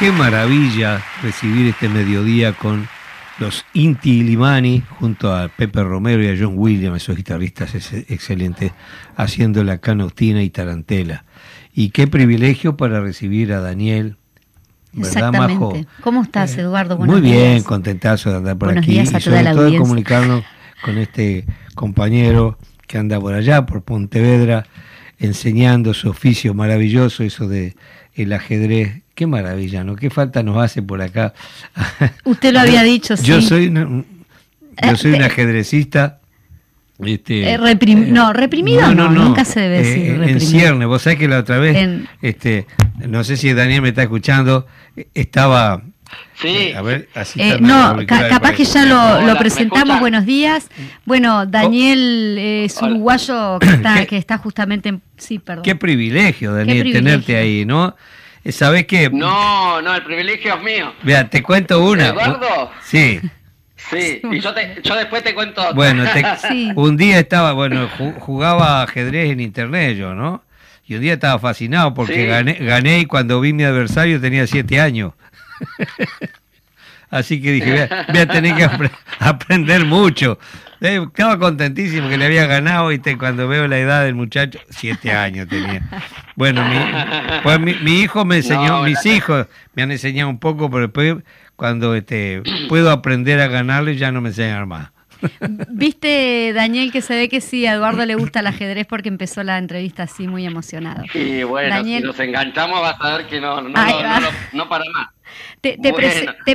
Qué maravilla recibir este mediodía con los Inti Limani junto a Pepe Romero y a John Williams, esos guitarristas excelentes, haciendo la canotina y tarantela. Y qué privilegio para recibir a Daniel. ¿Verdad, Majo? ¿Cómo estás, eh, Eduardo? muy bien, contentazo de andar por aquí y sobre todo de comunicarnos con este compañero que anda por allá, por Pontevedra, enseñando su oficio maravilloso, eso de el ajedrez. Qué maravilla, ¿no? Qué falta nos hace por acá. Usted lo había dicho, sí. Yo soy, yo soy un eh, ajedrecista. Este, eh, no, reprimido no, nunca se debe decir. en cierne, vos sabés que la otra vez, este, no sé si Daniel me está escuchando, estaba Sí. Eh, a ver, así eh, no, capaz que ya lo, presentamos. Buenos días. Bueno, Daniel es uruguayo que está, que está justamente en... Sí, perdón. Qué privilegio, Daniel, tenerte ahí, ¿no? Eh, ¿Sabés qué? No, no, el privilegio es mío. Vea, te cuento una. ¿Eduardo? Sí. Sí, y yo, te, yo después te cuento otra. Bueno, un día estaba, bueno, jugaba ajedrez en internet yo, ¿no? Y un día estaba fascinado porque gané, gané y cuando vi mi adversario tenía siete años. Así que dije, voy a, tener que aprender mucho. Eh, estaba contentísimo que le había ganado y te, cuando veo la edad del muchacho, siete años tenía. Bueno, mi, pues mi, hijo me enseñó, mis hijos me han enseñado un poco, pero después cuando este, puedo aprender a ganarle ya no me enseñan más. Viste, Daniel, que se ve que sí, a Eduardo le gusta el ajedrez porque empezó la entrevista así muy emocionado. Y bueno, si nos enganchamos vas a ver que no, no, no para más. Te,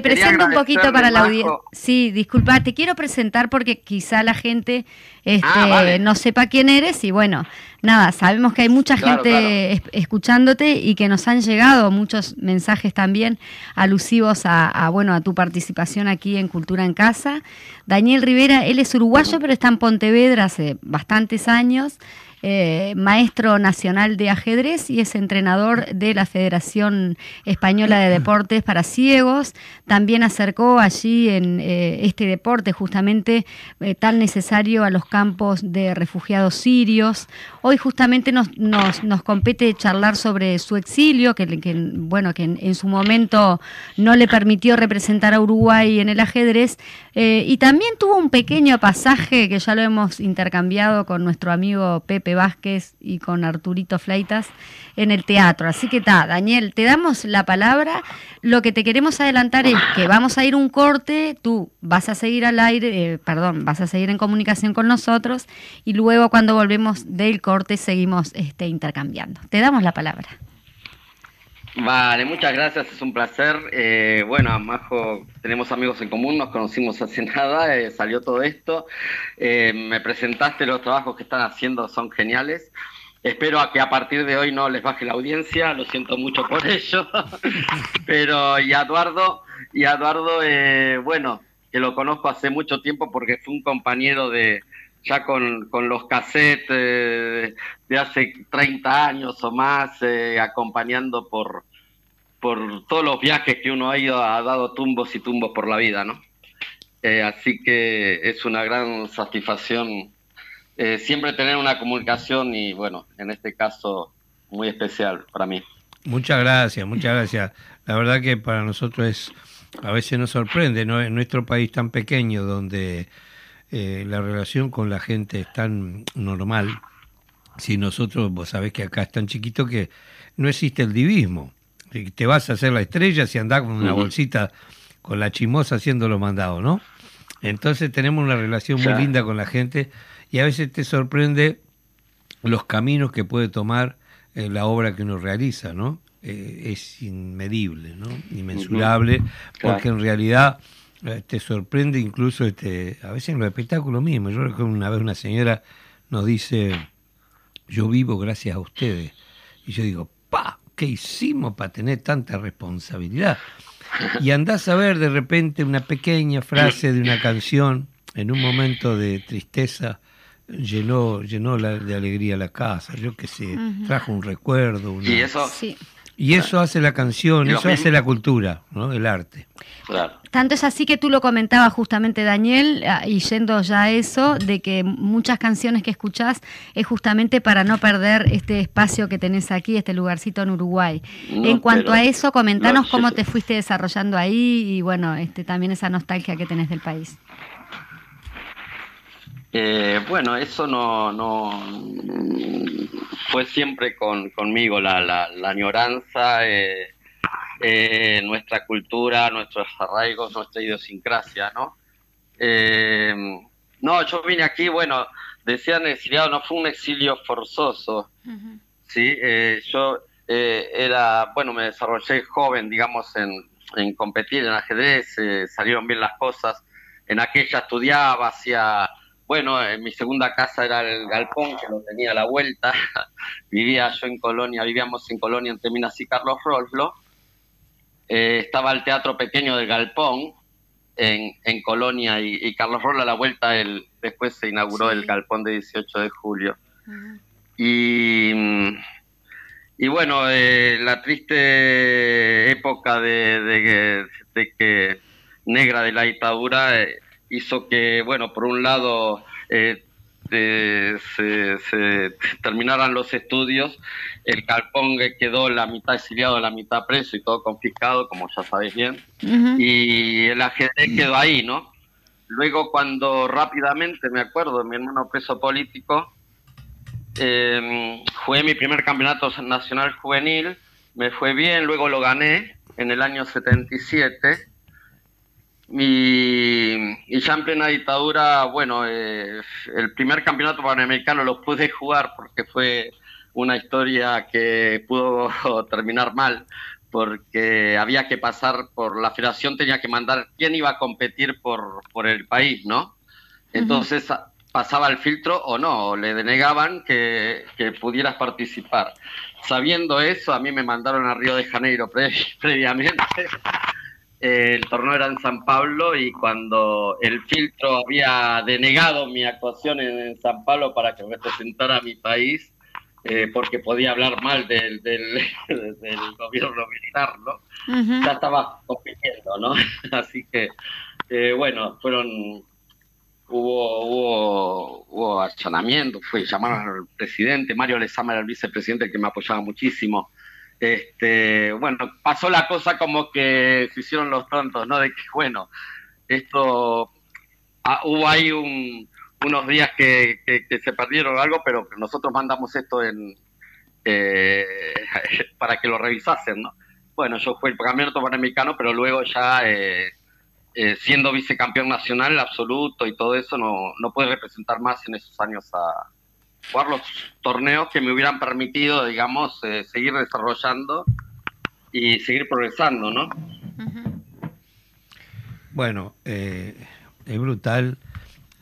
presento un poquito para la audiencia. Sí, disculpa, te quiero presentar porque quizá la gente este, ah, no sepa quién eres y bueno, nada, sabemos que hay mucha gente escuchándote y que nos han llegado muchos mensajes también alusivos a, a, bueno, a tu participación aquí en Cultura en Casa. Daniel Rivera, él es uruguayo, pero está en Pontevedra hace bastantes años. Eh, maestro nacional de ajedrez y es entrenador de la Federación Española de Deportes para Ciegos. También acercó allí en eh, este deporte justamente eh, tan necesario a los campos de refugiados sirios. Hoy justamente nos, nos, nos compete charlar sobre su exilio, que, bueno, que en, su momento no le permitió representar a Uruguay en el ajedrez, y también tuvo un pequeño pasaje que ya lo hemos intercambiado con nuestro amigo Pepe Vázquez y con Arturito Fleitas en el teatro. Así que está, Daniel, te damos la palabra. Lo que te queremos adelantar es que vamos a ir un corte, tú vas a seguir al aire, eh, perdón, vas a seguir en comunicación con nosotros y luego cuando volvemos del corte seguimos este, intercambiando. Te damos la palabra. Vale, muchas gracias, es un placer. Eh, bueno, Majo, tenemos amigos en común, nos conocimos hace nada, eh, salió todo esto. Eh, me presentaste los trabajos que están haciendo, son geniales. Espero que a partir de hoy no les baje la audiencia, lo siento mucho por ello. Pero, y Eduardo, y Eduardo, bueno, que lo conozco hace mucho tiempo porque fue un compañero de, ya con, con los cassettes eh, de hace 30 años o más, eh, acompañando por, por todos los viajes que uno ha ido, ha dado tumbos y tumbos por la vida, ¿no? Eh, así que es una gran satisfacción siempre tener una comunicación y, bueno, en este caso, muy especial para mí. Muchas gracias, muchas gracias. La verdad que para nosotros es, a veces nos sorprende, ¿no? En nuestro país tan pequeño, donde eh, la relación con la gente es tan normal, si nosotros, vos sabés que acá es tan chiquito que no existe el divismo. Te vas a hacer la estrella si andás con una bolsita con la chimosa haciendo los mandados, ¿no? Entonces tenemos una relación muy linda con la gente y a veces te sorprende los caminos que puede tomar eh, la obra que uno realiza, ¿no? Eh, es inmedible, ¿no? Inmensurable, porque en realidad eh, te sorprende incluso este a veces en los espectáculos mismos. Yo recuerdo una vez una señora nos dice, yo vivo gracias a ustedes. Y yo digo, pa, ¿qué hicimos para tener tanta responsabilidad? Y andás a ver de repente una pequeña frase de una canción en un momento de tristeza llenó llenó la, de alegría la casa yo qué sé trajo un recuerdo y eso Y eso hace la canción, eso hace la cultura, ¿no? El arte. Tanto es así que tú lo comentabas justamente, Daniel, ah, y yendo ya a eso, de que muchas canciones que escuchás es justamente para no perder este espacio que tenés aquí, este lugarcito en Uruguay. en cuanto a eso, comentanos cómo te fuiste desarrollando ahí y bueno, este, también esa nostalgia que tenés del país. Eh, bueno, eso no, no fue siempre con, conmigo, la, la, la añoranza, eh, eh, nuestra cultura, nuestros arraigos, nuestra idiosincrasia, ¿no? no, yo vine aquí, bueno, decían exiliado, no fue un exilio forzoso, ¿sí? yo era, bueno, me desarrollé joven, digamos, en, en competir en ajedrez, salieron bien las cosas, en aquella estudiaba, hacía bueno, en mi segunda casa era el galpón, que lo tenía a la vuelta. Vivía yo en Colonia, vivíamos en Colonia entre Minas y Carlos Roslo. Eh, estaba el teatro pequeño del galpón en, en Colonia y, Carlos Roslo a la vuelta, el, después se inauguró el galpón de 18 de julio. Y, y bueno, eh, la triste época de, de, que negra de la dictadura... Eh, hizo que, bueno, por un lado eh, se, terminaran los estudios, el Calpón quedó la mitad exiliado, la mitad preso y todo confiscado, como ya sabéis bien, y el ajedrez quedó ahí, ¿no? Luego cuando rápidamente, me acuerdo, mi hermano preso político, eh, jugué mi primer campeonato nacional juvenil, me fue bien, luego lo gané en el año 77 y, ya en plena dictadura, bueno, eh, el primer campeonato panamericano lo pude jugar porque fue una historia que pudo terminar mal, porque había que pasar por la federación, tenía que mandar quién iba a competir por, por el país, ¿no? Entonces pasaba el filtro o no, o le denegaban que, que, pudieras participar. Sabiendo eso, a mí me mandaron a Río de Janeiro previamente el torneo era en San Pablo y cuando el filtro había denegado mi actuación en, San Pablo para que representara a mi país, eh, porque podía hablar mal del, del, gobierno militar, ¿no? Ya estaba compitiendo, ¿no? Así que, eh, bueno, fueron, hubo, hubo, hubo accionamiento, fue, llamaron al presidente, Mario Lezama era el vicepresidente que me apoyaba muchísimo, este, bueno, pasó la cosa como que se hicieron los tontos, ¿no? De que, bueno, esto, ah, hubo ahí unos días que, se perdieron algo, pero nosotros mandamos esto en eh, para que lo revisasen, ¿no? Bueno, yo fui el campeonato panamericano, pero luego ya eh, eh, siendo vicecampeón nacional absoluto y todo eso, no, no pude representar más en esos años a, jugar los torneos que me hubieran permitido, digamos, eh, seguir desarrollando y seguir progresando, ¿no? Bueno, eh, es brutal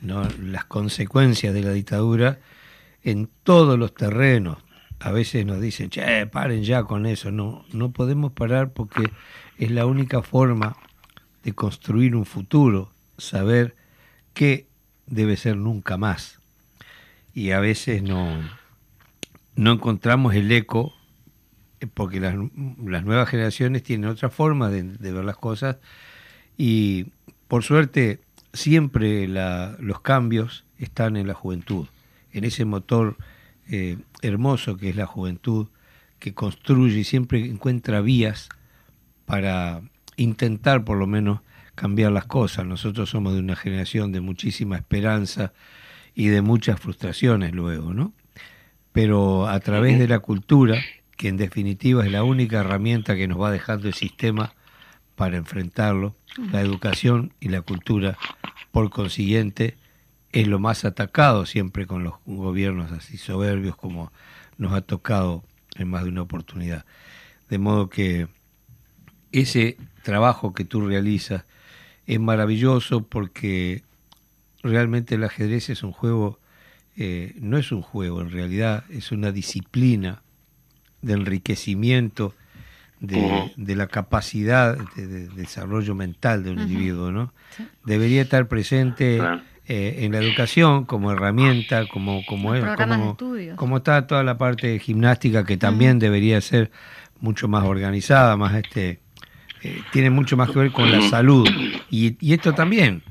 ¿no? las consecuencias de la dictadura en todos los terrenos. A veces nos dicen, che, paren ya con eso. No, no podemos parar porque es la única forma de construir un futuro, saber qué debe ser nunca más y a veces no, no encontramos el eco eh, porque las, nuevas generaciones tienen otra forma de, ver las cosas y por suerte siempre los cambios están en la juventud, en ese motor eh, hermoso que es la juventud, que construye y siempre encuentra vías para intentar por lo menos cambiar las cosas. Nosotros somos de una generación de muchísima esperanza, y de muchas frustraciones luego, ¿no? Pero a través de la cultura, que en definitiva es la única herramienta que nos va dejando el sistema para enfrentarlo, la educación y la cultura, por consiguiente, es lo más atacado siempre con los gobiernos así soberbios como nos ha tocado en más de una oportunidad. De modo que ese trabajo que tú realizas es maravilloso porque realmente el ajedrez es un juego, eh, no es un juego, en realidad es una disciplina de enriquecimiento de, la capacidad de, desarrollo mental de un individuo, ¿no? Debería estar presente eh, en la educación como herramienta, como como, es, como, como, está toda la parte de gimnástica que también debería ser mucho más organizada, más este, eh, tiene mucho más que ver con la salud. Y, y esto también,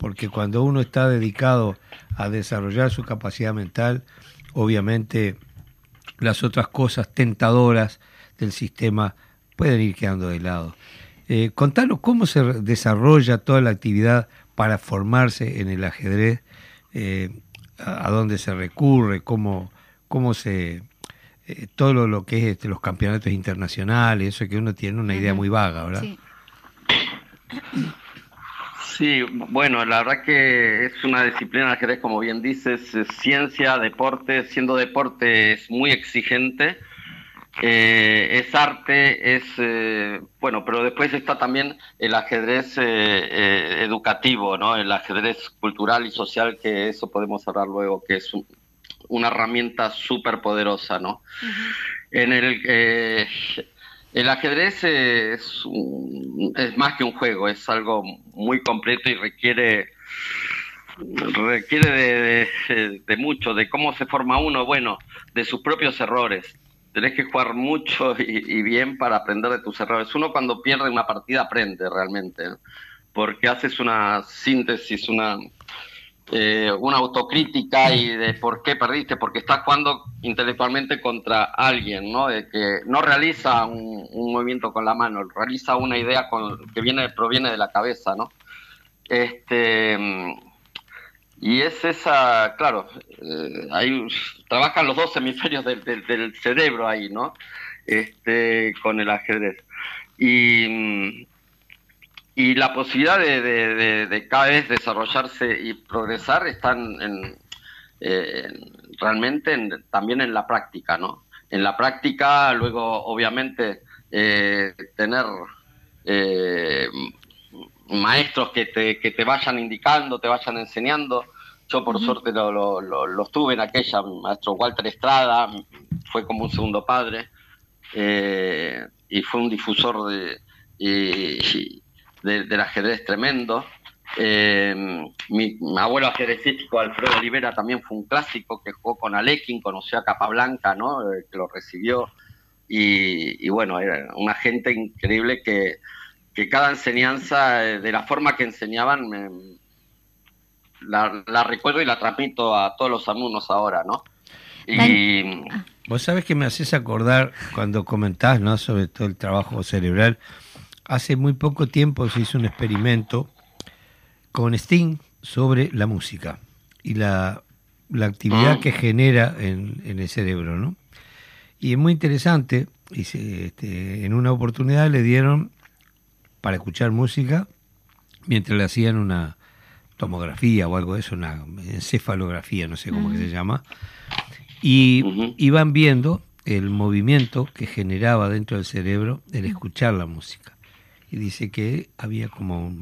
porque cuando uno está dedicado a desarrollar su capacidad mental, obviamente las otras cosas tentadoras del sistema pueden ir quedando de lado. Eh, contanos cómo se desarrolla toda la actividad para formarse en el ajedrez, eh, a, dónde se recurre, cómo, cómo se... Eh, todo lo, que es este, los campeonatos internacionales, eso que uno tiene una idea muy vaga, ¿verdad? Sí. Sí, bueno, la verdad que es una disciplina ajedrez, como bien dices, ciencia, deporte, siendo deporte es muy exigente, eh, es arte, es, eh, bueno, pero después está también el ajedrez eh, educativo, ¿no? El ajedrez cultural y social, que eso podemos hablar luego, que es una herramienta súper poderosa, ¿no? En el el ajedrez es, es más que un juego, es algo muy completo y requiere requiere de, mucho, de cómo se forma uno, bueno, de sus propios errores. Tenés que jugar mucho y, bien para aprender de tus errores. Uno cuando pierde una partida aprende realmente, porque haces una síntesis, una, eh, una autocrítica y de por qué perdiste, porque estás jugando intelectualmente contra alguien, ¿no? De que no realiza un, movimiento con la mano, realiza una idea con, que viene proviene de la cabeza, ¿no? Este y es esa, claro, eh, trabajan los dos hemisferios del, del, cerebro ahí, ¿no? Este, con el ajedrez. Y, y la posibilidad de, cada vez desarrollarse y progresar están en, realmente también en la práctica, ¿no? En la práctica, luego, obviamente, eh, tener eh, maestros que te, que te vayan indicando, te vayan enseñando. Yo, por suerte, lo, lo, lo, tuve en aquella, maestro Walter Estrada, fue como un segundo padre, eh, y fue un difusor de del ajedrez tremendo. Eh, mi, abuelo ajedrecístico Alfredo Olivera también fue un clásico que jugó con Alekin, conoció a Capablanca, ¿no? Eh, que lo recibió. Y, bueno, era una gente increíble que, cada enseñanza, eh, de la forma que enseñaban, la, recuerdo y la transmito a todos los alumnos ahora, ¿no? Y, Vos sabés que me haces acordar cuando comentás, ¿no? Sobre todo el trabajo cerebral Hace muy poco tiempo se hizo un experimento con Sting sobre la música y la, actividad ah. que genera en, el cerebro, ¿no? Y es muy interesante, y este, en una oportunidad le dieron para escuchar música mientras le hacían una tomografía o algo de eso, una encefalografía, no sé cómo que se llama, y iban viendo el movimiento que generaba dentro del cerebro el escuchar la música y dice que había como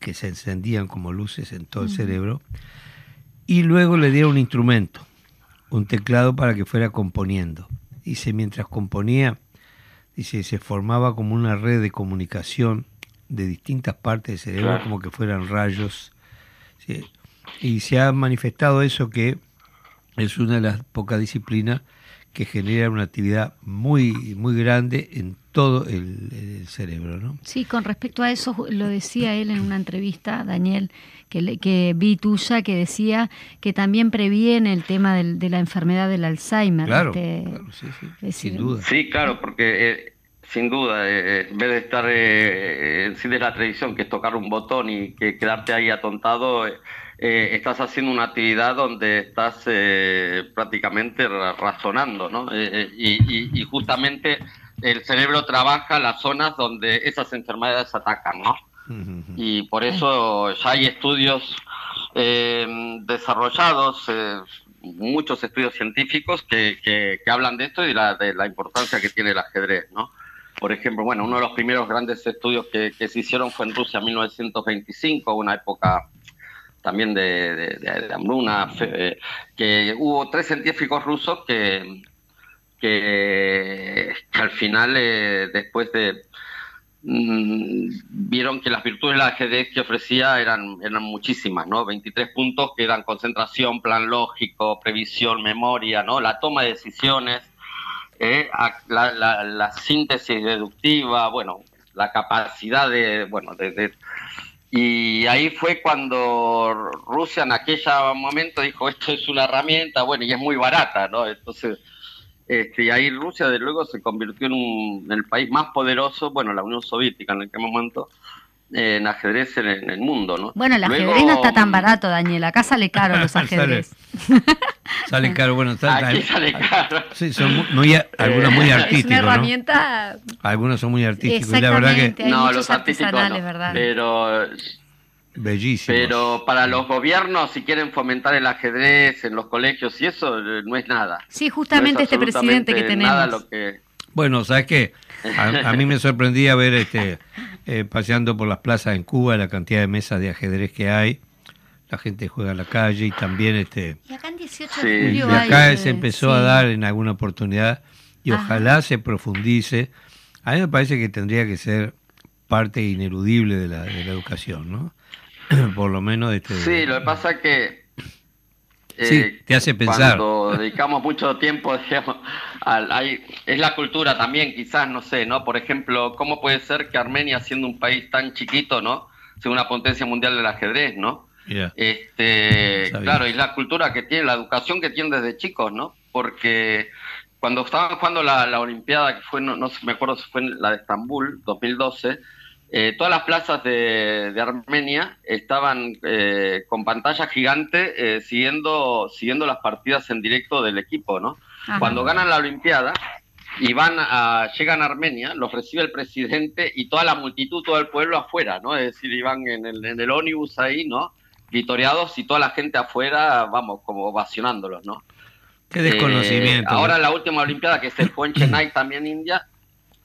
que se encendían como luces en todo el cerebro y luego le dieron un instrumento, un teclado para que fuera componiendo. Dice, mientras componía, dice, se formaba como una red de comunicación de distintas partes del cerebro, como que fueran rayos. Y se ha manifestado eso que es una de las pocas disciplinas que genera una actividad muy, muy grande en todo el, cerebro, ¿no? Sí, con respecto a eso, lo decía él en una entrevista, Daniel, que, que vi tuya, que decía que también previene el tema de la enfermedad del Alzheimer. Claro, este, sí, sí, sin duda. Sí, claro, porque... Eh, sin duda, eh, eh, en vez de estar eh, en sí de la tradición, que es tocar un botón y que quedarte ahí atontado, eh, estás haciendo una actividad donde estás eh, prácticamente razonando, ¿no? Eh, y, justamente el cerebro trabaja las zonas donde esas enfermedades atacan, ¿no? Y por eso ya hay estudios desarrollados, muchos estudios científicos que, que, hablan de esto y de la, de la importancia que tiene el ajedrez, ¿no? Por ejemplo, bueno, uno de los primeros grandes estudios que, que se hicieron fue en Rusia en 1925, una época también de, de, hambruna, eh, que hubo tres científicos rusos que, que, al final, eh, después de mm, vieron que las virtudes del ajedrez que ofrecía eran, eran muchísimas, ¿no? 23 puntos que eran concentración, plan lógico, previsión, memoria, ¿no? La toma de decisiones, eh, la, síntesis deductiva, bueno, la capacidad de, bueno, de, y ahí fue cuando Rusia en aquel momento dijo, esto es una herramienta, bueno, y es muy barata, ¿no? Entonces, este, y ahí Rusia, de luego, se convirtió en, el país más poderoso, bueno, la Unión Soviética en aquel momento, en ajedrez en, el mundo, ¿no? Bueno, el ajedrez no está tan barato, Daniel. Acá sale caro los ajedrez. sale, caro, bueno, está, Aquí sale caro. Sí, son muy, algunos muy artísticos. Es una herramienta. Algunos son muy artísticos. la verdad que. no, los artísticos no, ¿verdad? Pero. Bellísimo. Pero para los gobiernos, si quieren fomentar el ajedrez en los colegios y eso, no es nada. Sí, justamente este presidente que tenemos. Nada lo que... Bueno, ¿sabes qué? A, mí me sorprendía ver este eh, paseando por las plazas en Cuba la cantidad de mesas de ajedrez que hay. La gente juega en la calle y también este. Y acá en 18 de julio. Y acá se empezó a dar en alguna oportunidad y ojalá se profundice. A mí me parece que tendría que ser parte ineludible de la, de la educación, ¿no? Por lo menos este. Sí, lo que pasa es que sí, eh, te hace pensar. Cuando dedicamos mucho tiempo, digamos, al, es la cultura también, quizás, no sé, ¿no? Por ejemplo, ¿cómo puede ser que Armenia, siendo un país tan chiquito, ¿no? Sea una potencia mundial del ajedrez, ¿no? Este, claro, y la cultura que tiene, la educación que tiene desde chicos, ¿no? Porque cuando estaban jugando la, la Olimpiada, que fue, no, no me acuerdo si fue la de Estambul, 2012, eh, todas las plazas de, Armenia estaban eh, con pantalla gigante eh, siguiendo, siguiendo las partidas en directo del equipo, ¿no? Cuando ganan la Olimpiada y van a, llegan a Armenia, los recibe el presidente y toda la multitud, todo el pueblo afuera, ¿no? Es decir, iban en el, en el ónibus ahí, ¿no? Vitoreados y toda la gente afuera, vamos, como ovacionándolos, ¿no? Qué desconocimiento. ahora la última Olimpiada que se fue en Chennai, también India,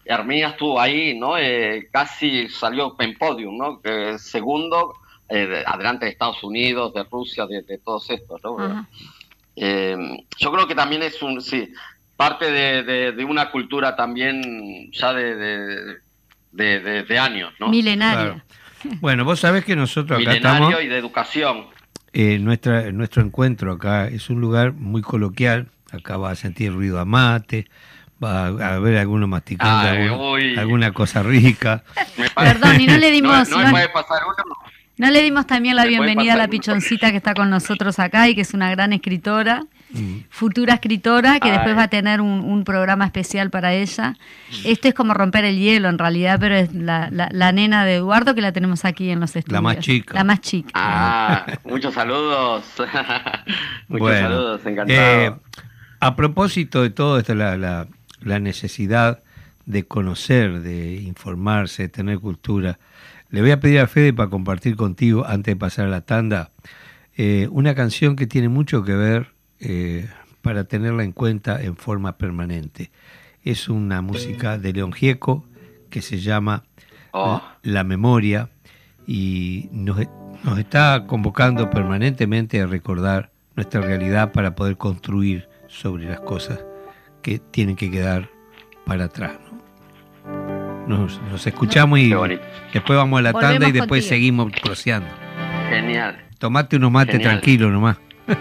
Armenia estuvo ahí, ¿no? Eh, casi salió en podium, ¿no? segundo, eh, adelante de Estados Unidos, de Rusia, de, todos estos, ¿no? Eh, yo creo que también es un, sí, parte de, una cultura también ya de, de años, ¿no? Milenaria. Bueno, vos sabés que nosotros acá Milenario y de educación. nuestra, nuestro encuentro acá es un lugar muy coloquial, acá va a sentir ruido a mate, va a haber alguno masticando alguna cosa rica. Perdón, y no le dimos... No, le dimos también la bienvenida a la pichoncita que está con nosotros acá y que es una gran escritora, mm. futura escritora, que después va a tener un, programa especial para ella. Esto es como romper el hielo en realidad, pero es la, la, nena de Eduardo que la tenemos aquí en los estudios. La más chica. La más chica. Ah, muchos saludos. muchos saludos, encantado. Eh, a propósito de todo esto, la la necesidad de conocer, de informarse, de tener cultura. Le voy a pedir a Fede para compartir contigo, antes de pasar a la tanda, eh, una canción que tiene mucho que ver eh, para tenerla en cuenta en forma permanente. Es una música de León Gieco que se llama oh. La Memoria y nos, nos está convocando permanentemente a recordar nuestra realidad para poder construir sobre las cosas que tienen que quedar para atrás. ¿no? Nos, escuchamos y después vamos a la tanda y después seguimos proseando. Genial. Tomate unos mates tranquilo nomás.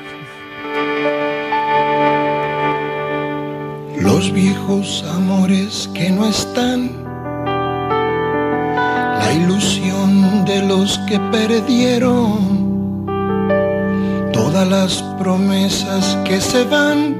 Los viejos amores que no están, la ilusión de los que perdieron, todas las promesas que se van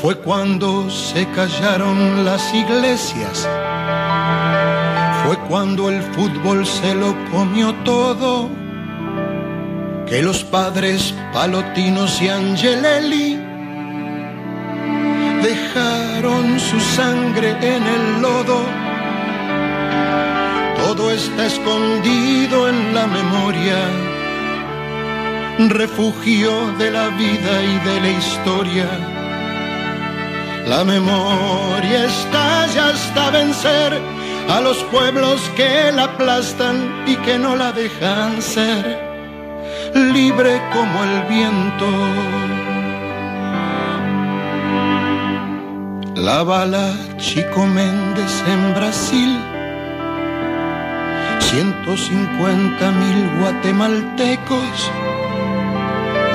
Fue cuando se callaron las iglesias, fue cuando el fútbol se lo comió todo, que los padres Palotinos y Angelelli dejaron su sangre en el lodo. Todo está escondido en la memoria, refugio de la vida y de la historia. La memoria estalla hasta vencer a los pueblos que la aplastan y que no la dejan ser. Libre como el viento. La bala Chico Méndez en Brasil, 150 mil guatemaltecos,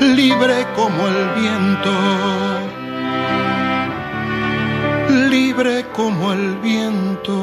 libre como el viento libre como el viento.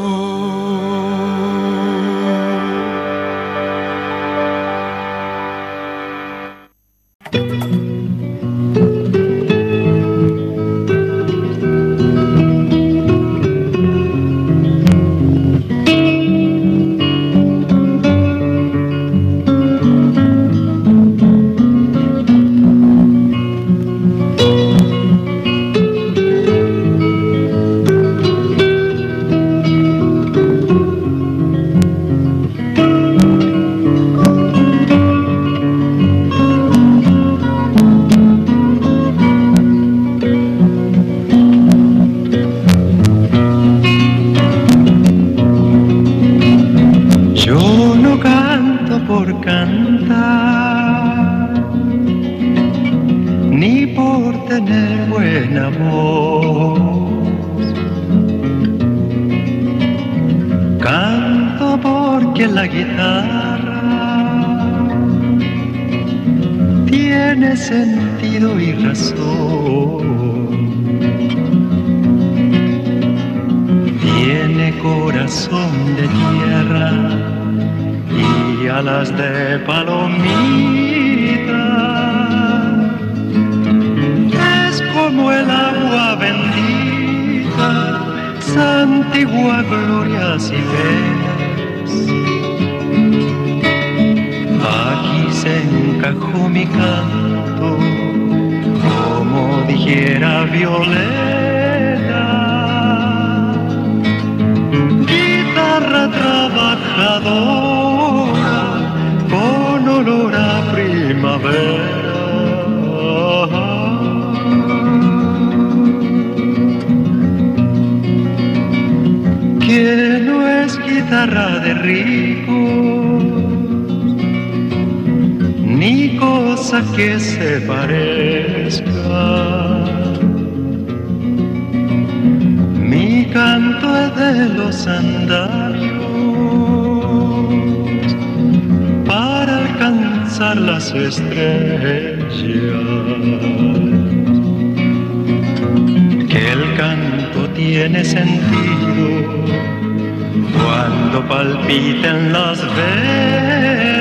Mi canto es de los andarios para alcanzar las estrellas. Que el canto tiene sentido cuando palpiten las venas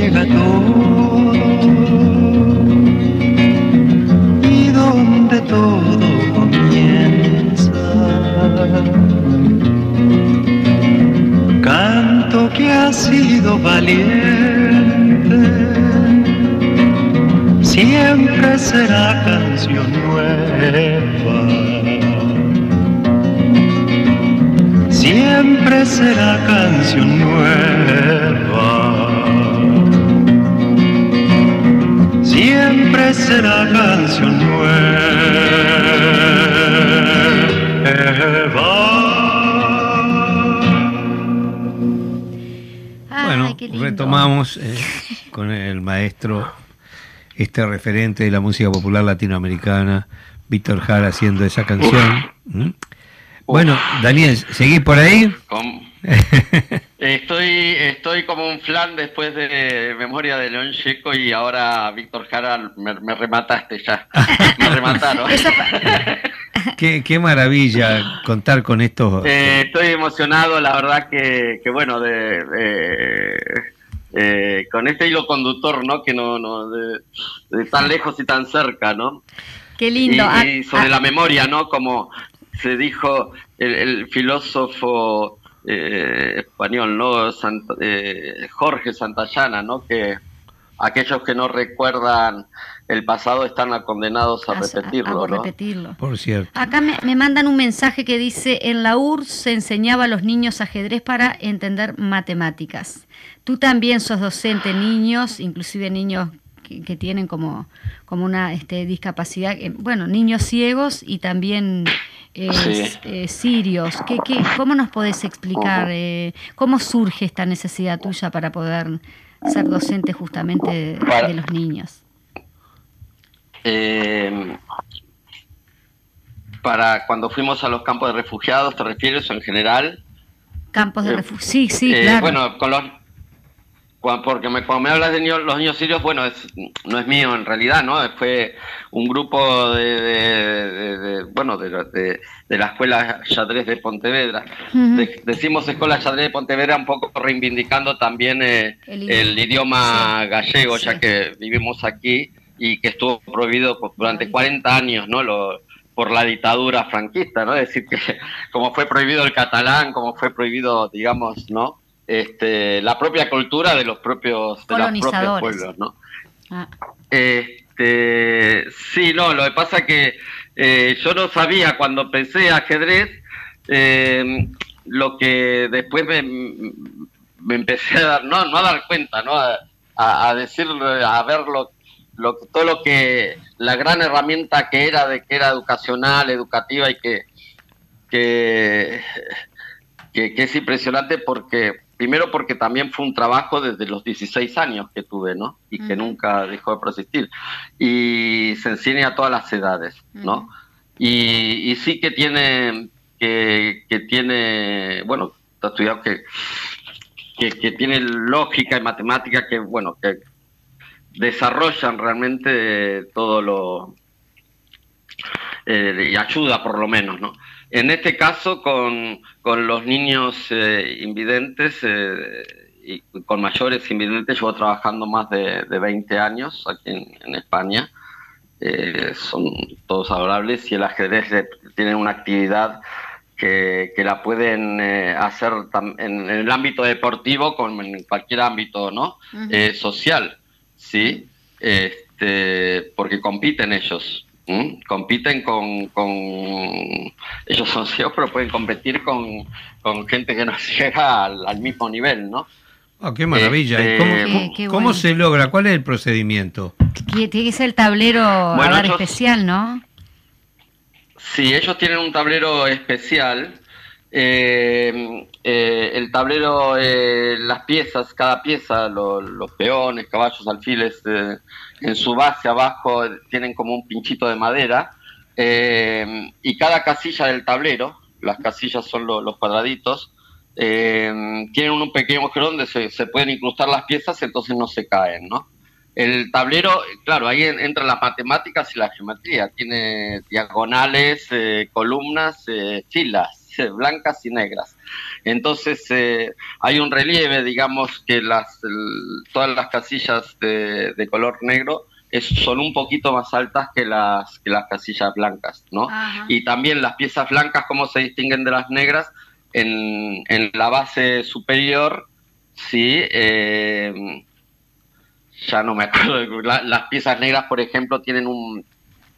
Llega todo y donde todo comienza. Canto que ha sido valiente, siempre será canción nueva. siempre será canción nueva. Será canción nueva. Bueno, retomamos eh, con el maestro, este referente de la música popular latinoamericana, Víctor Jara, haciendo esa canción. Bueno, Daniel, ¿seguís por ahí? Estoy, estoy como un flan después de Memoria de León Checo y ahora Víctor Jara me, me remataste ya. Me remataron. Qué, qué maravilla contar con estos. Eh, estoy emocionado, la verdad que, que bueno, de, de- eh, con este hilo conductor, ¿no? Que no, no de, de tan lejos y tan cerca, ¿no? Qué lindo. Y, Ah, y sobre ah, la memoria, ¿no? Como se dijo el, el filósofo eh, español, ¿no? Sant- eh, Jorge Santayana, ¿no? Que aquellos que no recuerdan el pasado están condenados a, a- repetirlo, a- a ¿no? repetirlo. Por cierto. Acá me, me mandan un mensaje que dice, en la URSS se enseñaba a los niños ajedrez para entender matemáticas. Tú también sos docente, niños, inclusive niños que, que tienen como, como una este, discapacidad, eh, bueno, niños ciegos y también eh, Sí. eh, sirios. ¿Qué, qué, ¿Cómo nos podés explicar eh, cómo surge esta necesidad tuya para poder ser docente justamente de, Para- de los niños? Eh, para cuando fuimos a los campos de refugiados, ¿te refieres o en general? Campos de refugiados, sí, sí, claro. Bueno, con los, porque me, cuando me hablas de los niños sirios, bueno, es, no es mío en realidad, ¿no? Fue un grupo de, bueno, de, la escuela Yadrés de Pontevedra. decimos escuela Yadrés de Pontevedra un poco reivindicando también eh, el, idioma gallego, ya que vivimos aquí y que estuvo prohibido durante 40 años, ¿no? Lo, por la dictadura franquista, ¿no? Es decir, que como fue prohibido el catalán, como fue prohibido, digamos, ¿no? Este, la propia cultura de los propios, de los propios pueblos, ¿no? Ah. Este, sí, no, lo que pasa es que eh, yo no sabía cuando pensé ajedrez eh, lo que después me, me, empecé a dar, no, no a dar cuenta, ¿no? A, a, decir, a ver lo, lo, todo lo que, la gran herramienta que era, de que era educacional, educativa y que, que, que, que es impresionante porque Primero porque también fue un trabajo desde los 16 años que tuve, ¿no? Y que nunca dejó de persistir. Y se enseña a todas las edades, ¿no? y, sí que tiene, que, tiene, bueno, he estudiado que, que, tiene lógica y matemática que, bueno, que desarrollan realmente todo lo, eh, y ayuda por lo menos, ¿no? En este caso, con, con los niños eh, invidentes eh, y con mayores invidentes, llevo trabajando más de, de 20 años aquí en, España. Eh, son todos adorables y el ajedrez tiene una actividad que, que la pueden hacer en, el ámbito deportivo como en cualquier ámbito no social sí este, porque compiten ellos ¿Mm? Compiten con, con, Ellos son ciegos, pero pueden competir con, gente que no llega al, mismo nivel, ¿no? Oh, ¡Qué maravilla! Este, ¿Cómo, se logra? ¿Cuál es el procedimiento? Tiene que ser el tablero especial, ¿no? Sí, ellos tienen un tablero especial. Eh, eh, el tablero, eh, las piezas, cada pieza, los peones, caballos, alfiles, en su base abajo tienen como un pinchito de madera eh, y cada casilla del tablero, las casillas son los cuadraditos, eh, tienen un pequeño agujero donde se, pueden incrustar las piezas, entonces no se caen, ¿no? El tablero, claro, ahí entran las matemáticas y la geometría, tiene diagonales, eh, columnas, filas blancas y negras. Entonces eh, hay un relieve, digamos que las todas las casillas de, color negro es, son un poquito más altas que las que las casillas blancas, ¿no? Y también las piezas blancas, cómo se distinguen de las negras en, en la base superior, sí. Eh, ya no me acuerdo. las piezas negras, por ejemplo, tienen un,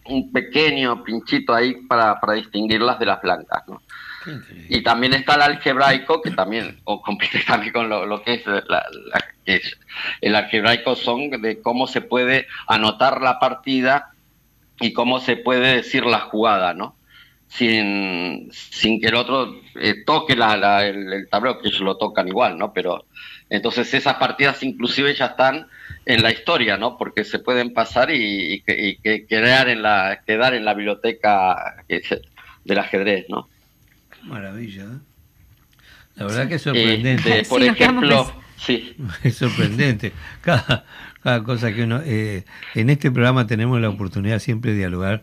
un pequeño pinchito ahí para, para distinguirlas de las blancas, ¿no? Y también está el algebraico, que también compite también con lo, que, es el algebraico son de cómo se puede anotar la partida y cómo se puede decir la jugada, ¿no? Sin, sin que el otro eh, toque la, el, tablero, que ellos lo tocan igual, ¿no? Pero entonces esas partidas inclusive ya están en la historia, ¿no? Porque se pueden pasar y, quedar, en la, quedar en la biblioteca del ajedrez, ¿no? Maravilla. ¿eh? La verdad que es sorprendente. Este, por ejemplo, sí. Es sorprendente. Cada, cada cosa que uno... Eh, en este programa tenemos la oportunidad siempre de dialogar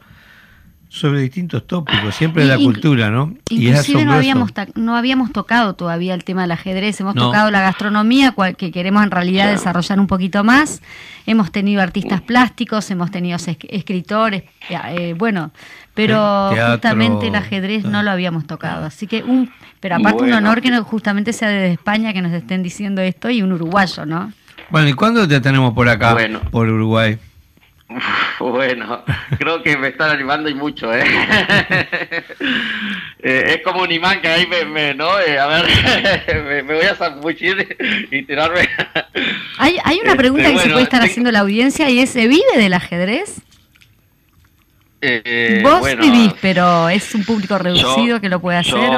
sobre distintos tópicos, siempre de la cultura, ¿no? Inclusive no habíamos, no habíamos tocado todavía el tema del ajedrez, hemos tocado la gastronomía, que queremos en realidad desarrollar un poquito más, hemos tenido artistas plásticos, hemos tenido escritores, eh, bueno, pero justamente el ajedrez no lo habíamos tocado, así que un, pero aparte un honor que justamente sea desde España que nos estén diciendo esto y un uruguayo, ¿no? Bueno, ¿y cuándo te tenemos por acá, por Uruguay? Bueno, creo que me están animando y mucho, ¿eh? ¿eh? es como un imán que ahí me, ¿no? Eh, a ver, me, voy a zambuchir y tirarme. hay, hay una pregunta este, que se puede estar haciendo la audiencia y es, ¿se vive del ajedrez? Eh, Vos vivís, pero ¿es un público reducido que lo puede hacer?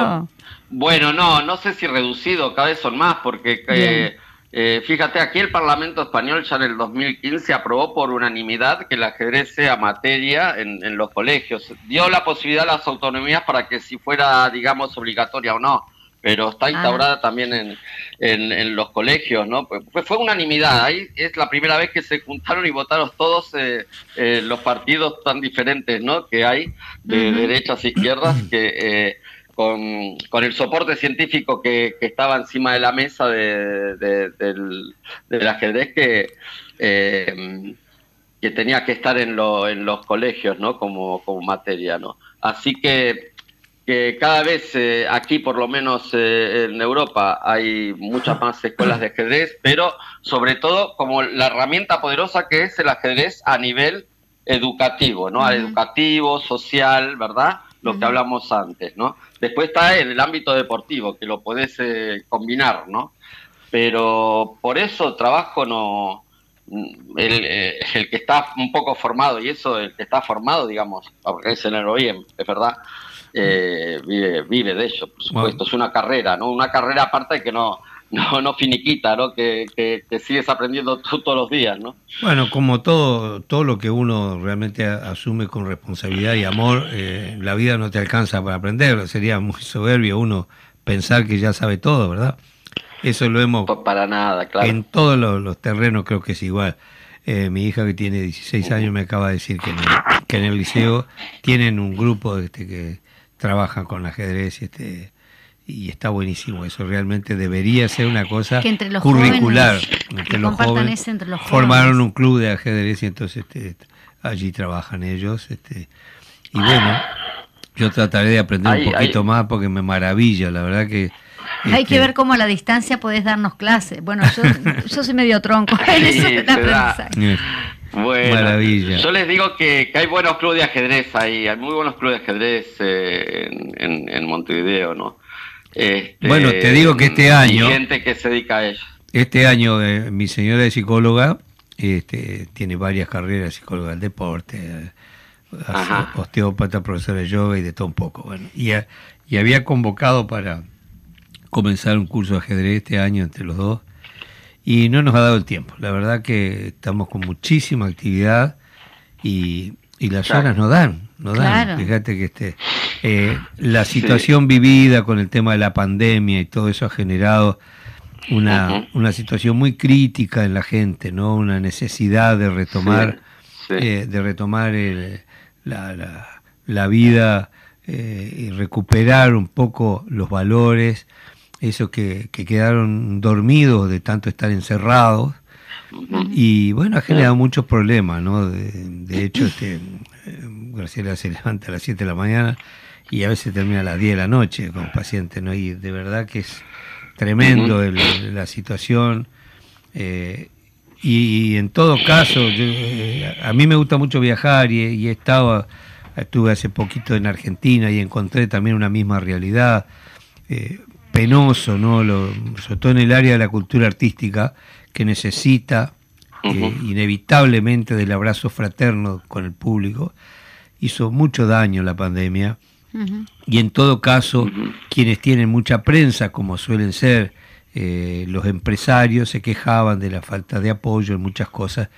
Bueno, no, no sé si reducido, cada vez son más, porque Eh, fíjate, aquí el Parlamento Español ya en el 2015 aprobó por unanimidad que el ajedrez sea materia en, en, los colegios. Dio la posibilidad a las autonomías para que si fuera, digamos, obligatoria o no pero está ah. instaurada también en, en, los colegios, ¿no? Pues, pues, fue unanimidad, ahí es la primera vez que se juntaron y votaron todos eh, eh, los partidos tan diferentes, ¿no? Que hay de derechas e izquierdas, que eh, con, con, el soporte científico que, que, estaba encima de la mesa de, del, del, ajedrez que que tenía que estar en, lo, en los colegios, ¿no? Como, como materia, ¿no? Así que que cada vez eh, aquí, por lo menos eh, en Europa, hay muchas más escuelas de ajedrez, pero sobre todo como la herramienta poderosa que es el ajedrez a nivel educativo, ¿no? Educativo, social, ¿verdad? Lo que hablamos antes, ¿no? Después está en el ámbito deportivo, que lo podés eh, combinar, ¿no? Pero por eso trabajo no... El, el, que está un poco formado, y eso, el que está formado, digamos, porque es en el OIM, es verdad, eh, vive, vive de eso, por supuesto. Es una carrera, ¿no? Una carrera aparte que no, no, no finiquita, ¿no? Que, que, sigues aprendiendo tú todos los días, ¿no? Bueno, como todo, todo lo que uno realmente asume con responsabilidad y amor, eh, la vida no te alcanza para aprender. Sería muy soberbio uno pensar que ya sabe todo, ¿verdad? Eso lo hemos... Para nada, claro. En todos los, terrenos creo que es igual. Eh, mi hija que tiene 16 años me acaba de decir que en el, que en el liceo tienen un grupo este, que trabajan con ajedrez y este y está buenísimo eso realmente debería ser una cosa curricular entre los jóvenes, formaron un club de ajedrez y entonces este, allí trabajan ellos este y bueno yo trataré de aprender un poquito más porque me maravilla la verdad que hay que este, ver cómo a la distancia podés darnos clases. Bueno, yo, yo soy medio tronco en eso de bueno, Maravilla. Yo les digo que, hay buenos clubes de ajedrez ahí, hay muy buenos clubes de ajedrez eh, en, Montevideo, ¿no? Este, bueno, te digo que este año... gente que se dedica a ello. Este año eh, mi señora es psicóloga, este, tiene varias carreras, psicóloga del deporte, eh, osteópata, profesora de yoga y de todo un poco. Bueno, y, y había convocado para comenzar un curso de ajedrez este año entre los dos y no nos ha dado el tiempo. La verdad que estamos con muchísima actividad y, y las horas no dan, no dan. Fíjate que este, eh, la situación vivida con el tema de la pandemia y todo eso ha generado una, una situación muy crítica en la gente, ¿no? Una necesidad de retomar, eh, de retomar la, la, la, vida eh, y recuperar un poco los valores esos que, quedaron dormidos de tanto estar encerrados. Y bueno, ha generado muchos problemas, ¿no? De, hecho, este, eh, Graciela se levanta a las 7 de la mañana y a veces termina a las 10 de la noche con pacientes, ¿no? Y de verdad que es tremendo la situación. Eh, y, en todo caso, eh, a mí me gusta mucho viajar y, he estado, estuve hace poquito en Argentina y encontré también una misma realidad penoso, ¿no? Lo, sobre todo en el área de la cultura artística, que necesita eh, inevitablemente del abrazo fraterno con el público. Hizo mucho daño la pandemia. Y en todo caso, quienes tienen mucha prensa, como suelen ser eh, los empresarios, se quejaban de la falta de apoyo en muchas cosas,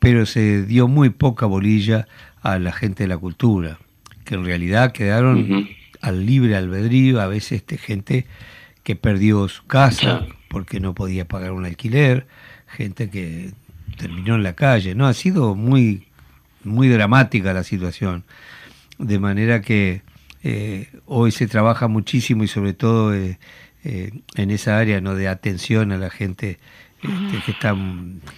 pero se dio muy poca bolilla a la gente de la cultura, que en realidad quedaron al libre albedrío, a veces este, gente que perdió su casa porque no podía pagar un alquiler, gente que terminó en la calle, ¿no? Ha sido muy, muy dramática la situación, de manera que eh, hoy se trabaja muchísimo y sobre todo eh, eh, en esa área ¿no? de atención a la gente este, que está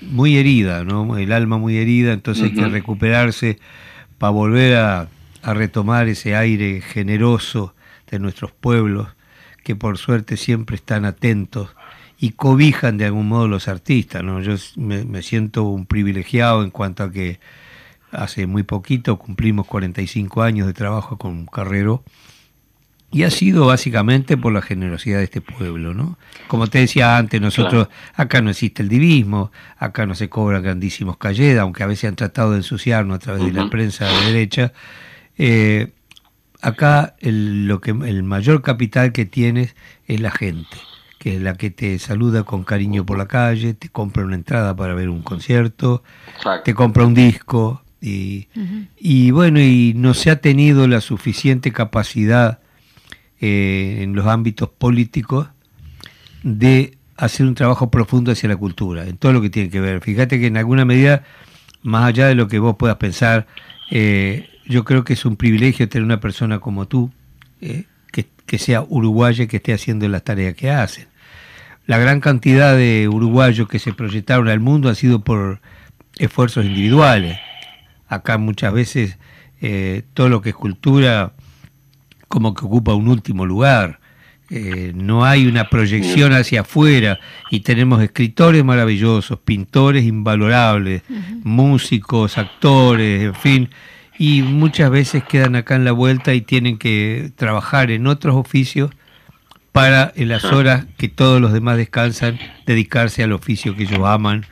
muy herida, ¿no? el alma muy herida, entonces hay que recuperarse para volver a, a retomar ese aire generoso de nuestros pueblos que por suerte siempre están atentos y cobijan de algún modo los artistas. ¿no? Yo me, siento un privilegiado en cuanto a que hace muy poquito cumplimos 45 años de trabajo con Carrero y ha sido básicamente por la generosidad de este pueblo, ¿no? Como te decía antes, nosotros acá no existe el divismo, acá no se cobran grandísimos calledas, aunque a veces han tratado de ensuciarnos a través de la prensa de derecha. Eh, acá el, lo que, el mayor capital que tienes es la gente, que es la que te saluda con cariño por la calle, te compra una entrada para ver un concierto, te compra un disco y, y, bueno, y no se ha tenido la suficiente capacidad eh, en los ámbitos políticos de hacer un trabajo profundo hacia la cultura, en todo lo que tiene que ver. Fíjate que en alguna medida, más allá de lo que vos puedas pensar, eh, yo creo que es un privilegio tener una persona como tú, eh, que, que, sea uruguaya, que esté haciendo las tareas que hacen la gran cantidad de uruguayos que se proyectaron al mundo ha sido por esfuerzos individuales. Acá muchas veces eh, todo lo que es cultura como que ocupa un último lugar. Eh, no hay una proyección hacia afuera y tenemos escritores maravillosos, pintores invalorables, músicos, actores, en fin, y muchas veces quedan acá en la vuelta y tienen que trabajar en otros oficios para en las horas que todos los demás descansan dedicarse al oficio que ellos aman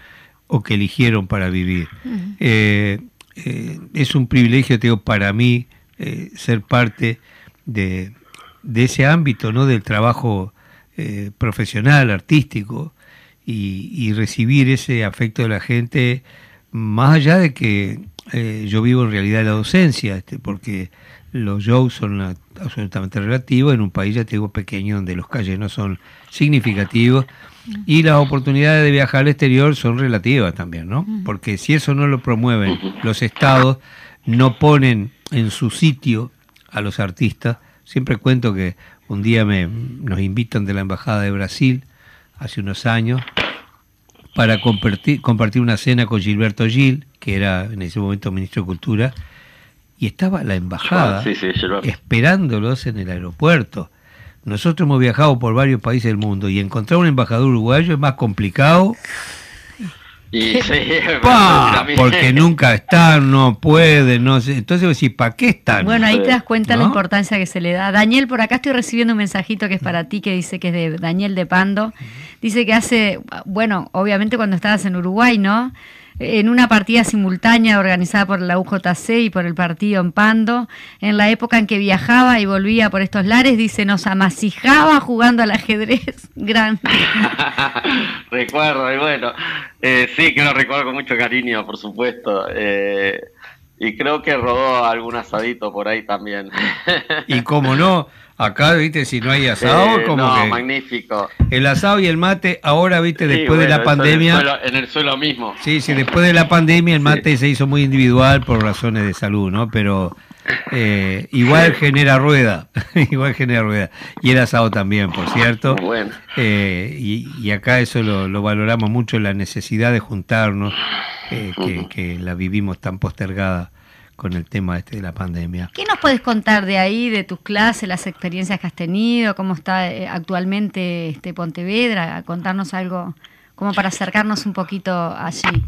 o que eligieron para vivir. Eh, eh, es un privilegio, digo, para mí eh, ser parte de, ese ámbito, ¿no? Del trabajo profesional, artístico y, recibir ese afecto de la gente, más allá de que yo vivo en realidad la docencia, este, porque los shows son absolutamente relativos en un país, ya te digo, pequeño, donde los calles no son significativos y las oportunidades de viajar al exterior son relativas también, ¿no? Porque si eso no lo promueven los estados, no ponen en su sitio a los artistas. Siempre cuento que un día me, nos invitan de la Embajada de Brasil, hace unos años, para compartir, compartir una cena con Gilberto Gil, que era en ese momento ministro de Cultura, y estaba la embajada esperándolos en el aeropuerto. Nosotros hemos viajado por varios países del mundo y encontrar un embajador uruguayo es más complicado. Y, porque nunca están, no pueden, no sé. Entonces decís, ¿para qué están? Bueno, ahí te das cuenta la importancia que se le da. Daniel, por acá estoy recibiendo un mensajito que es para ti, que dice que es de Daniel de Pando. Dice que hace, bueno, obviamente cuando estabas en Uruguay, ¿no? En una partida simultánea organizada por la UJC y por el partido en Pando, en la época en que viajaba y volvía por estos lares, dice, nos amasijaba jugando al ajedrez grande. recuerdo, y bueno, eh, sí que lo recuerdo con mucho cariño, por supuesto. Eh, y creo que rodó algún asadito por ahí también. y como no, Acá, viste, si no hay asado, como no, magnífico. El asado y el mate, ahora, viste, después de la pandemia. En el, suelo, mismo. Sí, sí, después de la pandemia el mate se hizo muy individual por razones de salud, ¿no? Pero eh, igual genera rueda, igual genera rueda. Y el asado también, por cierto. Bueno. Eh, y, acá eso lo, valoramos mucho, la necesidad de juntarnos, eh, que, que la vivimos tan postergada con el tema este de la pandemia. ¿Qué nos puedes contar de ahí, de tus clases, las experiencias que has tenido, cómo está eh, actualmente este Pontevedra? Contarnos algo como para acercarnos un poquito allí.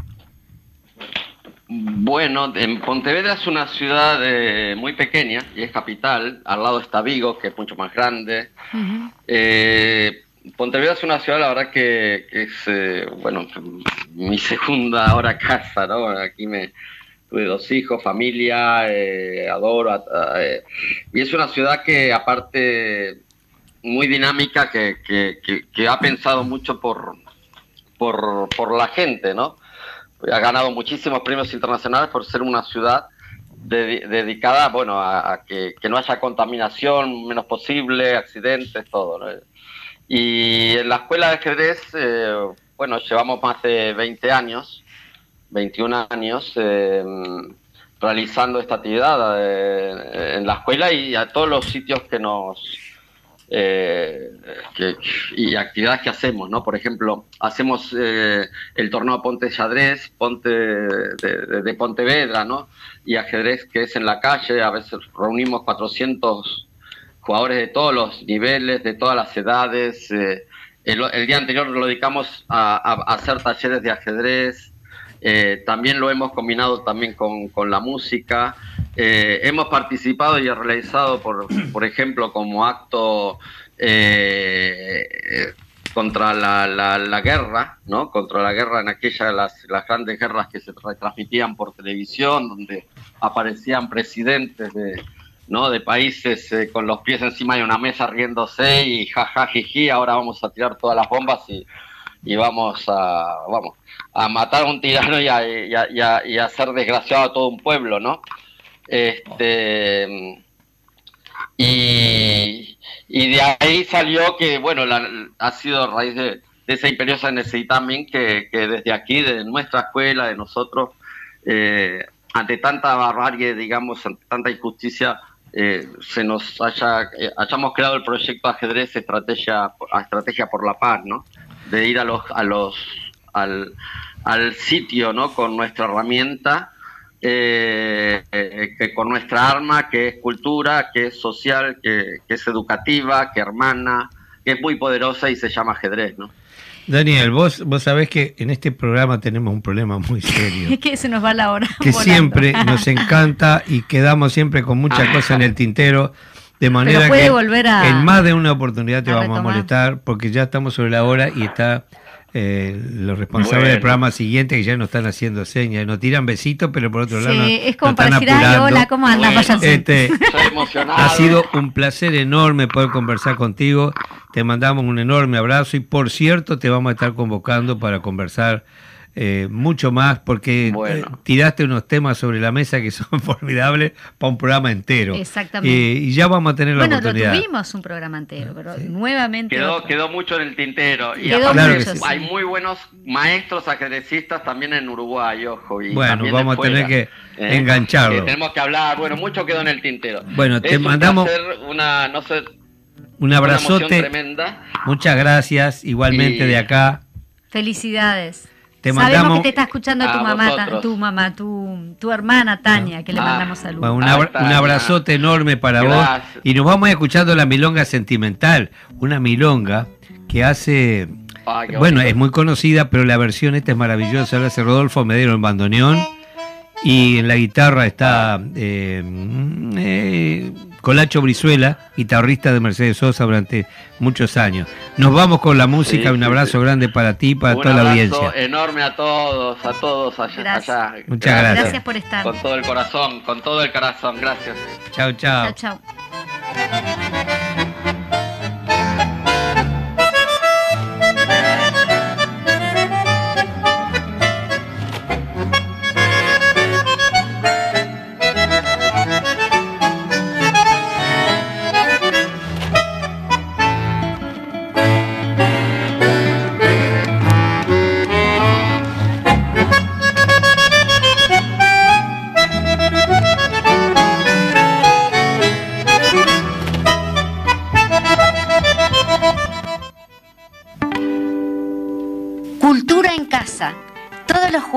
Bueno, en Pontevedra es una ciudad eh, muy pequeña y es capital. Al lado está Vigo, que es mucho más grande. Eh, Pontevedra es una ciudad, la verdad, que, que es, bueno, mi segunda ahora casa, ¿no? Aquí me, tuve dos hijos, familia, eh, adoro. Eh, y es una ciudad que aparte muy dinámica, que, que, ha pensado mucho por, por, la gente, ¿no? Ha ganado muchísimos premios internacionales por ser una ciudad dedicada, bueno, a, que, no haya contaminación menos posible, accidentes, todo. Y en la escuela de ajedrez, eh, bueno, llevamos más de 20 años 21 años eh, realizando esta actividad eh, en la escuela y a todos los sitios que nos eh, y actividades que hacemos, ¿no? Por ejemplo, hacemos el torneo Ponte Xadrez, Ponte de, de, Pontevedra, ¿no? Y ajedrez que es en la calle, a veces reunimos 400 jugadores de todos los niveles, de todas las edades. El, día anterior lo dedicamos a hacer talleres de ajedrez, eh, también lo hemos combinado también con, la música. Eh, hemos participado y realizado, por, por ejemplo, como acto eh, contra la, la, guerra, ¿no? Contra la guerra en aquellas las, las grandes guerras que se retransmitían por televisión, donde aparecían presidentes de, ¿no? De países eh, con los pies encima de una mesa riéndose y jajajiji, ahora vamos a tirar todas las bombas y, vamos a, vamos, a matar a un tirano y a, y, hacer desgraciado a todo un pueblo, ¿no? Este, y, de ahí salió que, bueno, ha sido a raíz de, esa imperiosa necesidad también que, que desde aquí, de nuestra escuela, de nosotros, eh, ante tanta barbarie, digamos, ante tanta injusticia, eh, se nos haya, eh, hayamos creado el proyecto ajedrez estrategia, estrategia por la paz, ¿no? De ir a los, a los, al, al sitio, ¿no? Con nuestra herramienta, eh, que con nuestra arma, que es cultura, que es social, que, que es educativa, que hermana, que es muy poderosa y se llama ajedrez, ¿no? Daniel, vos, vos sabés que en este programa tenemos un problema muy serio. Es que se nos va la hora. Que siempre nos encanta y quedamos siempre con muchas cosas en el tintero. De manera que en más de una oportunidad te vamos a molestar porque ya estamos sobre la hora y está eh, los responsables del programa siguiente que ya no están haciendo señas, nos tiran besitos, pero por otro lado. Sí, es como para decir, hola, ¿cómo andas? Este, ha sido un placer enorme poder conversar contigo. Te mandamos un enorme abrazo y, por cierto, te vamos a estar convocando para conversar eh, mucho más porque eh, tiraste unos temas sobre la mesa que son formidables para un programa entero. Exactamente. y ya vamos a tener la oportunidad. Bueno, tuvimos un programa entero, pero nuevamente. Quedó, quedó mucho en el tintero. Y hay muy buenos maestros ajedrecistas también en Uruguay, ojo. Y bueno, vamos a tener que eh, engancharlo. tenemos que hablar, bueno, mucho quedó en el tintero. Bueno, te mandamos. Una, no sé, un abrazote. tremenda. Muchas gracias, igualmente de acá. Felicidades. Sabemos que te está escuchando tu mamá, tu mamá, tu, tu hermana Tania, que le ah. mandamos saludos. un, abrazote enorme para vos. Y nos vamos escuchando la milonga sentimental, una milonga que hace, bueno, es muy conocida, pero la versión esta es maravillosa, la hace Rodolfo Medero en bandoneón y en la guitarra está eh, eh, Colacho Brizuela, guitarrista de Mercedes Sosa durante muchos años. Nos vamos con la música, un abrazo grande para ti y para toda la audiencia. enorme a todos, a todos allá. Muchas gracias. Gracias por estar. Con todo el corazón, con todo el corazón, gracias. Chao, chao. Chao, chao.